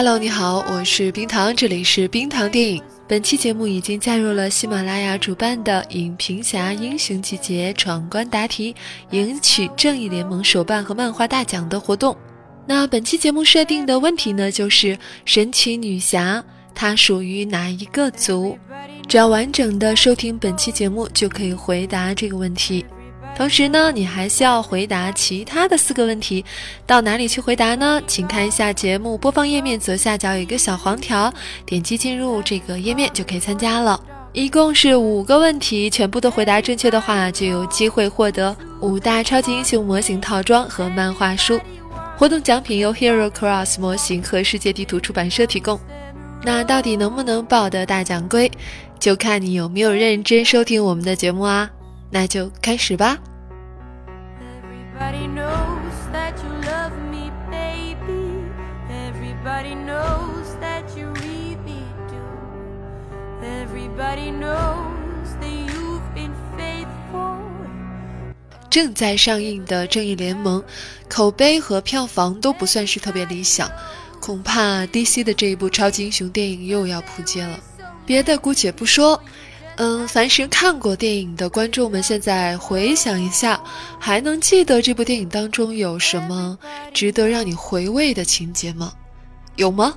Hello，你好，我是冰糖，这里是冰糖电影。本期节目已经加入了喜马拉雅主办的“影评侠英雄集结”闯关答题，赢取正义联盟手办和漫画大奖的活动。那本期节目设定的问题呢，就是神奇女侠她属于哪一个族？只要完整的收听本期节目，就可以回答这个问题。同时呢，你还需要回答其他的四个问题。到哪里去回答呢？请看一下节目播放页面左下角有一个小黄条，点击进入这个页面就可以参加了。一共是五个问题，全部都回答正确的话，就有机会获得五大超级英雄模型套装和漫画书。活动奖品由 Hero Cross 模型和世界地图出版社提供。那到底能不能抱得大奖归，就看你有没有认真收听我们的节目啊！那就开始吧。正在上映的《正义联盟》，口碑和票房都不算是特别理想，恐怕 DC 的这一部超级英雄电影又要扑街了。别的姑且不说，嗯，凡是看过电影的观众们，现在回想一下，还能记得这部电影当中有什么值得让你回味的情节吗？有吗？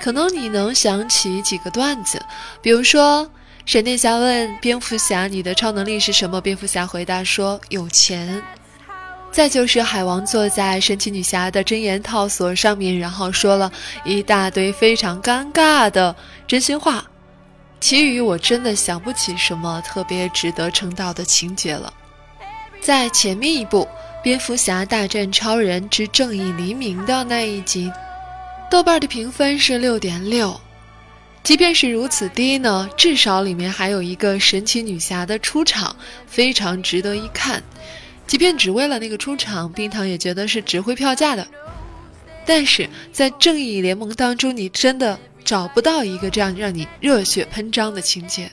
可能你能想起几个段子，比如说。闪电侠问蝙蝠侠：“你的超能力是什么？”蝙蝠侠回答说：“有钱。”再就是海王坐在神奇女侠的真言套索上面，然后说了一大堆非常尴尬的真心话。其余我真的想不起什么特别值得称道的情节了。在前面一部《蝙蝠侠大战超人之正义黎明》的那一集，豆瓣的评分是六点六。即便是如此低呢，至少里面还有一个神奇女侠的出场，非常值得一看。即便只为了那个出场，冰糖也觉得是值回票价的。但是在正义联盟当中，你真的找不到一个这样让你热血喷张的情节。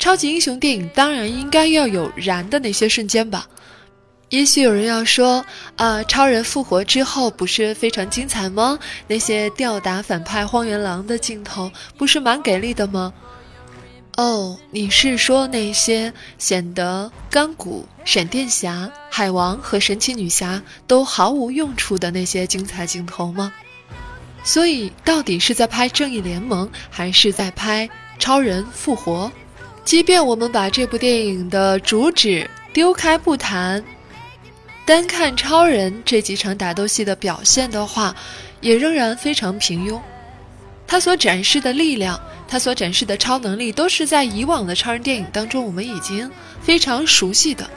超级英雄电影当然应该要有燃的那些瞬间吧。也许有人要说，啊，超人复活之后不是非常精彩吗？那些吊打反派荒原狼的镜头不是蛮给力的吗？哦，你是说那些显得钢骨、闪电侠、海王和神奇女侠都毫无用处的那些精彩镜头吗？所以，到底是在拍正义联盟，还是在拍超人复活？即便我们把这部电影的主旨丢开不谈。单看超人这几场打斗戏的表现的话，也仍然非常平庸。他所展示的力量，他所展示的超能力，都是在以往的超人电影当中我们已经非常熟悉的。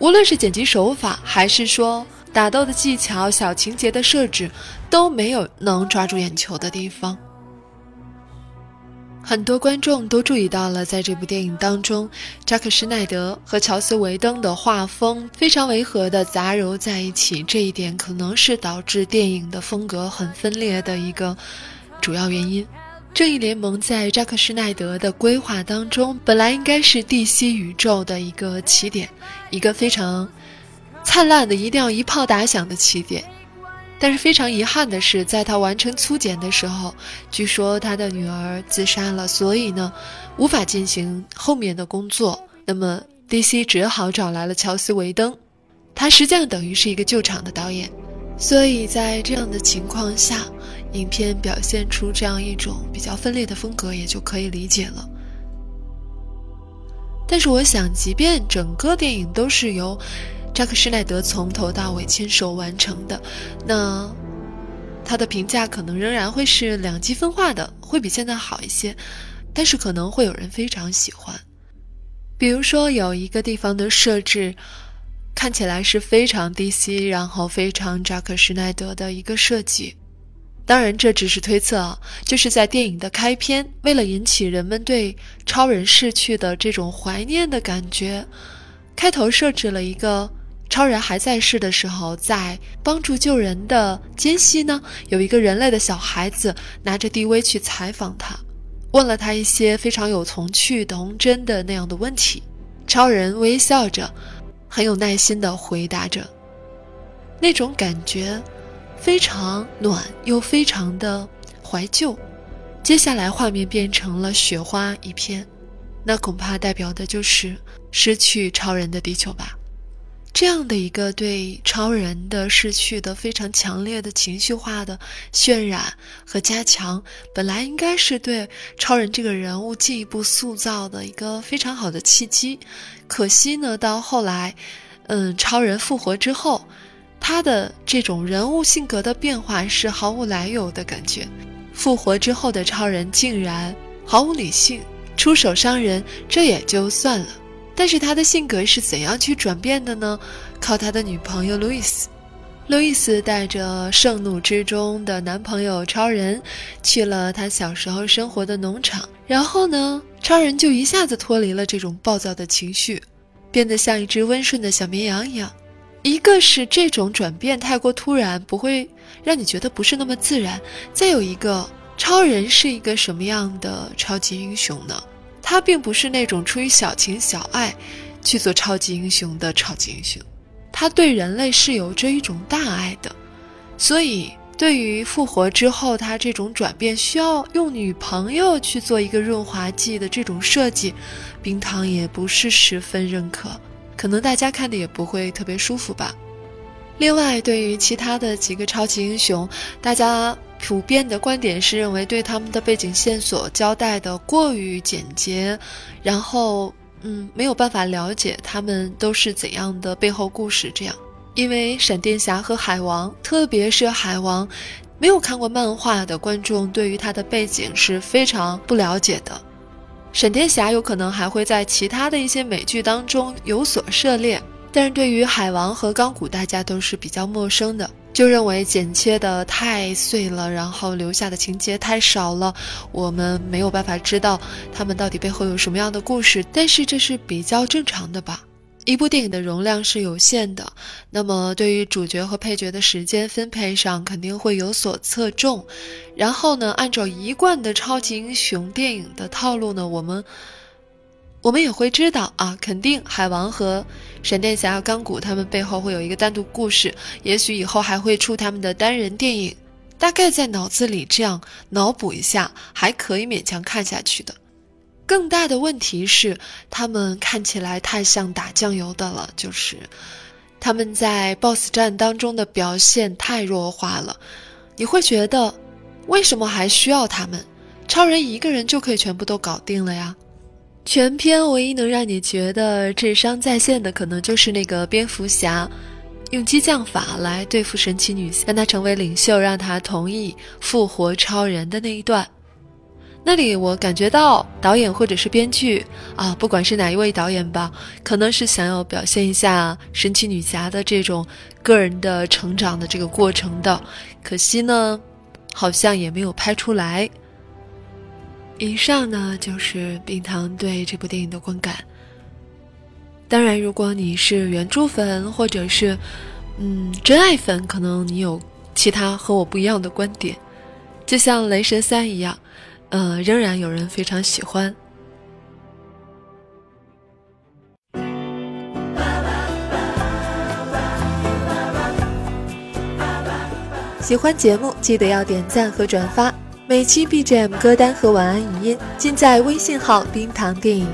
无论是剪辑手法，还是说打斗的技巧、小情节的设置，都没有能抓住眼球的地方。很多观众都注意到了，在这部电影当中，扎克施奈德和乔斯维登的画风非常违和的杂糅在一起，这一点可能是导致电影的风格很分裂的一个主要原因。正义联盟在扎克施奈德的规划当中，本来应该是 DC 宇宙的一个起点，一个非常灿烂的、一定要一炮打响的起点。但是非常遗憾的是，在他完成粗剪的时候，据说他的女儿自杀了，所以呢，无法进行后面的工作。那么 DC 只好找来了乔斯·维登，他实际上等于是一个救场的导演。所以在这样的情况下，影片表现出这样一种比较分裂的风格，也就可以理解了。但是我想，即便整个电影都是由。扎克施奈德从头到尾亲手完成的，那他的评价可能仍然会是两极分化的，会比现在好一些。但是可能会有人非常喜欢。比如说，有一个地方的设置看起来是非常 DC，然后非常扎克施奈德的一个设计。当然，这只是推测啊。就是在电影的开篇，为了引起人们对超人逝去的这种怀念的感觉，开头设置了一个超人还在世的时候，在帮助救人的间隙呢，有一个人类的小孩子拿着 DV 去采访他。问了他一些非常有童趣、童真的那样的问题，超人微笑着，很有耐心地回答着。那种感觉非常暖，又非常的怀旧。接下来画面变成了雪花一片，那恐怕代表的就是失去超人的地球吧。这样的一个对超人的逝去的非常强烈的情绪化的渲染和加强，本来应该是对超人这个人物进一步塑造的一个非常好的契机。可惜呢，到后来，嗯，超人复活之后，他的这种人物性格的变化是毫无来由的感觉。复活之后的超人竟然毫无理性，出手伤人，这也就算了。但是他的性格是怎样去转变的呢？靠他的女朋友路易斯。路易斯带着盛怒之中的男朋友超人，去了他小时候生活的农场。然后呢，超人就一下子脱离了这种暴躁的情绪，变得像一只温顺的小绵羊一样。一个是这种转变太过突然，不会让你觉得不是那么自然；再有一个，超人是一个什么样的超级英雄呢？他并不是那种出于小情小爱去做超级英雄的超级英雄，他对人类是有着一种大爱的，所以对于复活之后他这种转变需要用女朋友去做一个润滑剂的这种设计，冰糖也不是十分认可，可能大家看的也不会特别舒服吧。另外，对于其他的几个超级英雄，大家。普遍的观点是认为对他们的背景线索交代的过于简洁，然后嗯没有办法了解他们都是怎样的背后故事。这样，因为闪电侠和海王，特别是海王，没有看过漫画的观众对于他的背景是非常不了解的。闪电侠有可能还会在其他的一些美剧当中有所涉猎，但是对于海王和钢骨，大家都是比较陌生的。就认为剪切的太碎了，然后留下的情节太少了，我们没有办法知道他们到底背后有什么样的故事。但是这是比较正常的吧？一部电影的容量是有限的，那么对于主角和配角的时间分配上肯定会有所侧重。然后呢，按照一贯的超级英雄电影的套路呢，我们。我们也会知道啊，肯定海王和闪电侠、钢骨他们背后会有一个单独故事，也许以后还会出他们的单人电影。大概在脑子里这样脑补一下，还可以勉强看下去的。更大的问题是，他们看起来太像打酱油的了，就是他们在 BOSS 战当中的表现太弱化了。你会觉得，为什么还需要他们？超人一个人就可以全部都搞定了呀？全片唯一能让你觉得智商在线的，可能就是那个蝙蝠侠用激将法来对付神奇女侠，让她成为领袖，让她同意复活超人的那一段。那里我感觉到导演或者是编剧啊，不管是哪一位导演吧，可能是想要表现一下神奇女侠的这种个人的成长的这个过程的，可惜呢，好像也没有拍出来。以上呢就是冰糖对这部电影的观感。当然，如果你是原著粉或者是嗯真爱粉，可能你有其他和我不一样的观点。就像《雷神三》一样，呃，仍然有人非常喜欢。喜欢节目记得要点赞和转发。每期 BGM 歌单和晚安语音尽在微信号“冰糖电影”。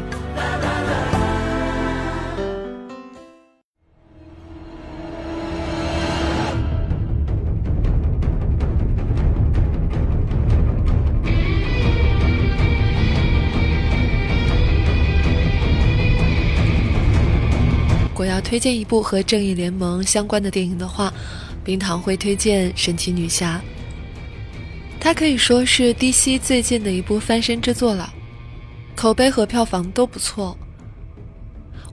如果要推荐一部和正义联盟相关的电影的话，冰糖会推荐《神奇女侠》。它可以说是 DC 最近的一部翻身之作了。口碑和票房都不错。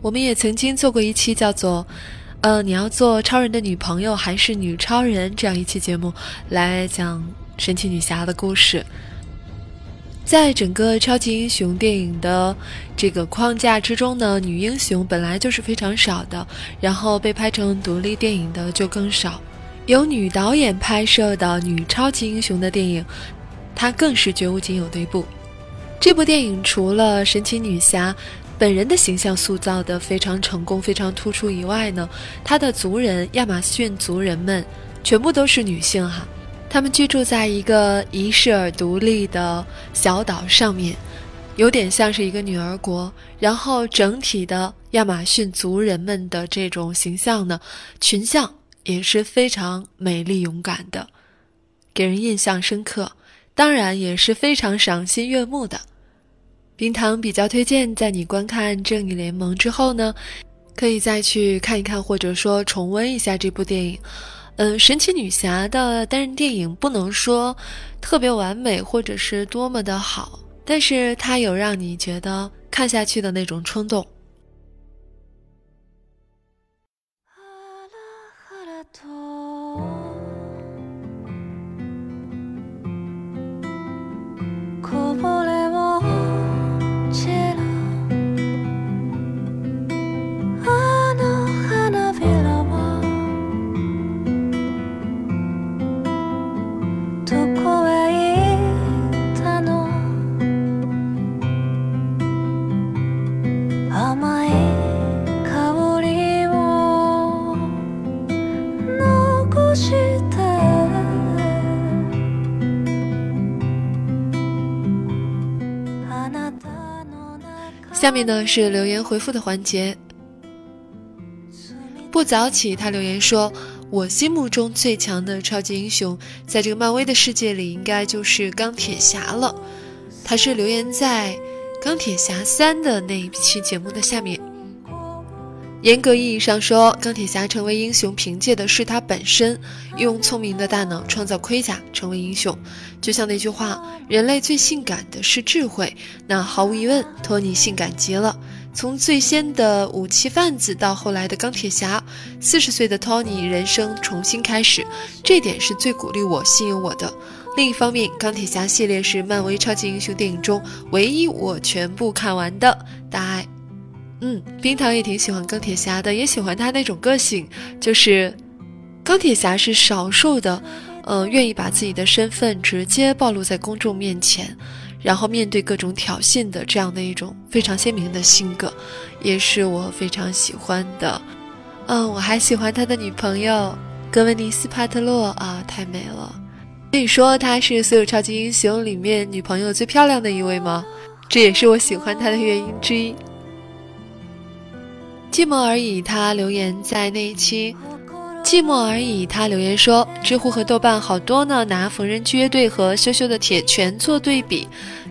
我们也曾经做过一期叫做“呃，你要做超人的女朋友还是女超人”这样一期节目，来讲神奇女侠的故事。在整个超级英雄电影的这个框架之中呢，女英雄本来就是非常少的，然后被拍成独立电影的就更少。由女导演拍摄的女超级英雄的电影，它更是绝无仅有的一部。这部电影除了神奇女侠。本人的形象塑造的非常成功、非常突出以外呢，她的族人亚马逊族人们全部都是女性哈，他们居住在一个伊势尔独立的小岛上面，有点像是一个女儿国。然后整体的亚马逊族人们的这种形象呢，群像也是非常美丽勇敢的，给人印象深刻，当然也是非常赏心悦目的。冰糖比较推荐，在你观看《正义联盟》之后呢，可以再去看一看，或者说重温一下这部电影。嗯，神奇女侠的单人电影不能说特别完美，或者是多么的好，但是它有让你觉得看下去的那种冲动。下面呢是留言回复的环节。不早起，他留言说：“我心目中最强的超级英雄，在这个漫威的世界里，应该就是钢铁侠了。”他是留言在《钢铁侠三》的那一期节目的下面。严格意义上说，钢铁侠成为英雄，凭借的是他本身用聪明的大脑创造盔甲，成为英雄。就像那句话：“人类最性感的是智慧。”那毫无疑问，托尼性感极了。从最先的武器贩子到后来的钢铁侠，四十岁的托尼人生重新开始，这点是最鼓励我、吸引我的。另一方面，钢铁侠系列是漫威超级英雄电影中唯一我全部看完的大爱。嗯，冰糖也挺喜欢钢铁侠的，也喜欢他那种个性，就是钢铁侠是少数的，呃，愿意把自己的身份直接暴露在公众面前，然后面对各种挑衅的这样的一种非常鲜明的性格，也是我非常喜欢的。嗯，我还喜欢他的女朋友格温妮斯·帕特洛啊，太美了。可以说他是所有超级英雄里面女朋友最漂亮的一位吗？这也是我喜欢他的原因之一。寂寞而已，他留言在那一期。寂寞而已，他留言说，知乎和豆瓣好多呢，拿缝纫机乐队和羞羞的铁拳做对比，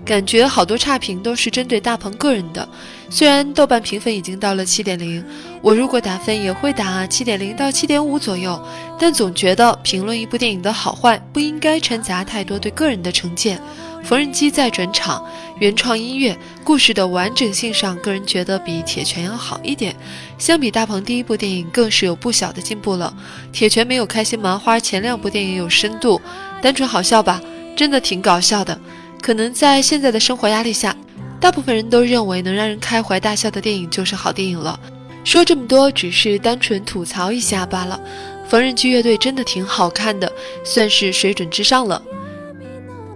感觉好多差评都是针对大鹏个人的。虽然豆瓣评分已经到了七点零，我如果打分也会打七点零到七点五左右，但总觉得评论一部电影的好坏不应该掺杂太多对个人的成见。缝纫机在转场、原创音乐、故事的完整性上，个人觉得比铁拳要好一点。相比大鹏第一部电影，更是有不小的进步了。铁拳没有开心麻花前两部电影有深度，单纯好笑吧？真的挺搞笑的。可能在现在的生活压力下，大部分人都认为能让人开怀大笑的电影就是好电影了。说这么多，只是单纯吐槽一下罢了。缝纫机乐队真的挺好看的，算是水准之上了。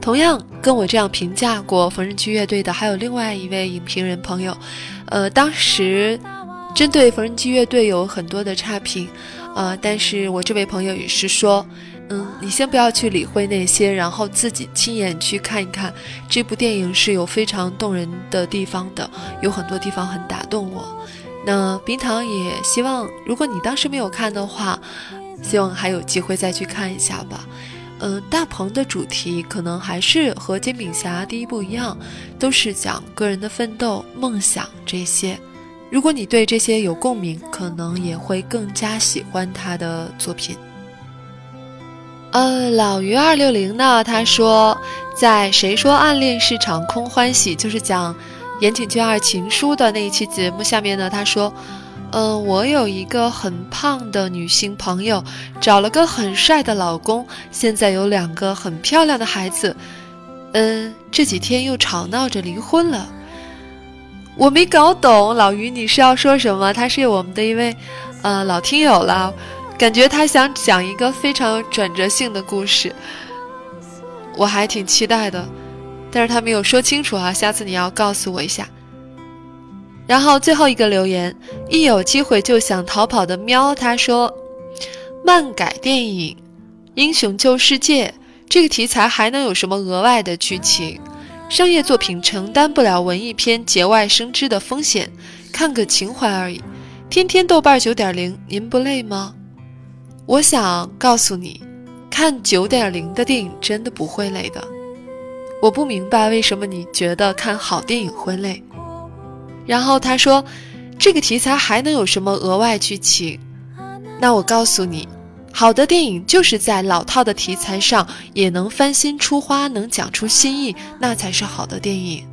同样跟我这样评价过缝纫机乐队的，还有另外一位影评人朋友。呃，当时针对缝纫机乐队有很多的差评，呃，但是我这位朋友也是说，嗯，你先不要去理会那些，然后自己亲眼去看一看这部电影是有非常动人的地方的，有很多地方很打动我。那冰糖也希望，如果你当时没有看的话，希望还有机会再去看一下吧。嗯，大鹏的主题可能还是和煎饼侠第一部一样，都是讲个人的奋斗、梦想这些。如果你对这些有共鸣，可能也会更加喜欢他的作品。呃，老于二六零呢，他说，在谁说暗恋是场空欢喜，就是讲言情剧二情书的那一期节目下面呢，他说：“嗯，我有一个很胖的女性朋友，找了个很帅的老公，现在有两个很漂亮的孩子。嗯，这几天又吵闹着离婚了。我没搞懂，老于你是要说什么？他是我们的一位呃老听友了，感觉他想讲一个非常有转折性的故事，我还挺期待的。”但是他没有说清楚啊，下次你要告诉我一下。然后最后一个留言，一有机会就想逃跑的喵，他说：“漫改电影《英雄救世界》这个题材还能有什么额外的剧情？商业作品承担不了文艺片节外生枝的风险，看个情怀而已。天天豆瓣九点零，您不累吗？我想告诉你，看九点零的电影真的不会累的。”我不明白为什么你觉得看好电影会累。然后他说，这个题材还能有什么额外剧情？那我告诉你，好的电影就是在老套的题材上也能翻新出花，能讲出新意，那才是好的电影。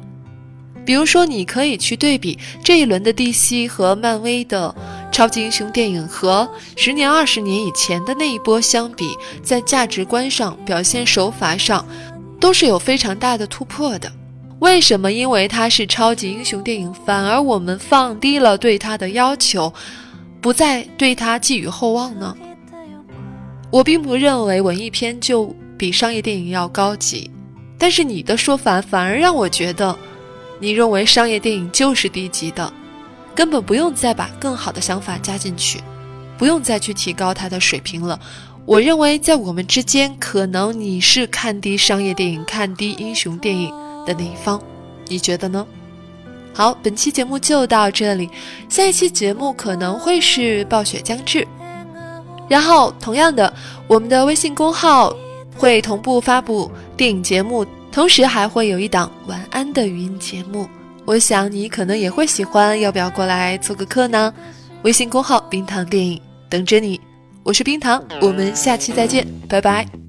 比如说，你可以去对比这一轮的 DC 和漫威的超级英雄电影，和十年、二十年以前的那一波相比，在价值观上、表现手法上。都是有非常大的突破的，为什么？因为它是超级英雄电影，反而我们放低了对它的要求，不再对它寄予厚望呢？我并不认为文艺片就比商业电影要高级，但是你的说法反而让我觉得，你认为商业电影就是低级的，根本不用再把更好的想法加进去，不用再去提高它的水平了。我认为，在我们之间，可能你是看低商业电影、看低英雄电影的那一方，你觉得呢？好，本期节目就到这里，下一期节目可能会是《暴雪将至》，然后同样的，我们的微信公号会同步发布电影节目，同时还会有一档晚安的语音节目，我想你可能也会喜欢，要不要过来做个客呢？微信公号“冰糖电影”等着你。我是冰糖，我们下期再见，拜拜。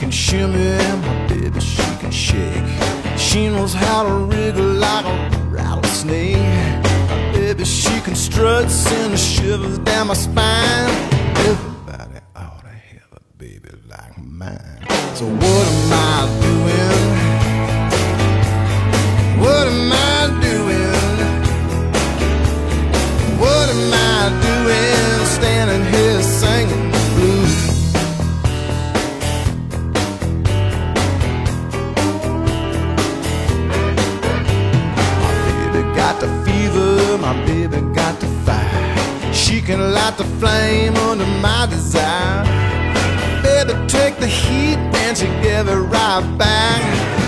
She can shake. She knows how to wriggle like a rattlesnake. Baby, she constructs and shivers down my spine. Everybody ought to have a baby like mine. So what am I doing? What am I can light the flame under my desire. Baby, take the heat and give it right back.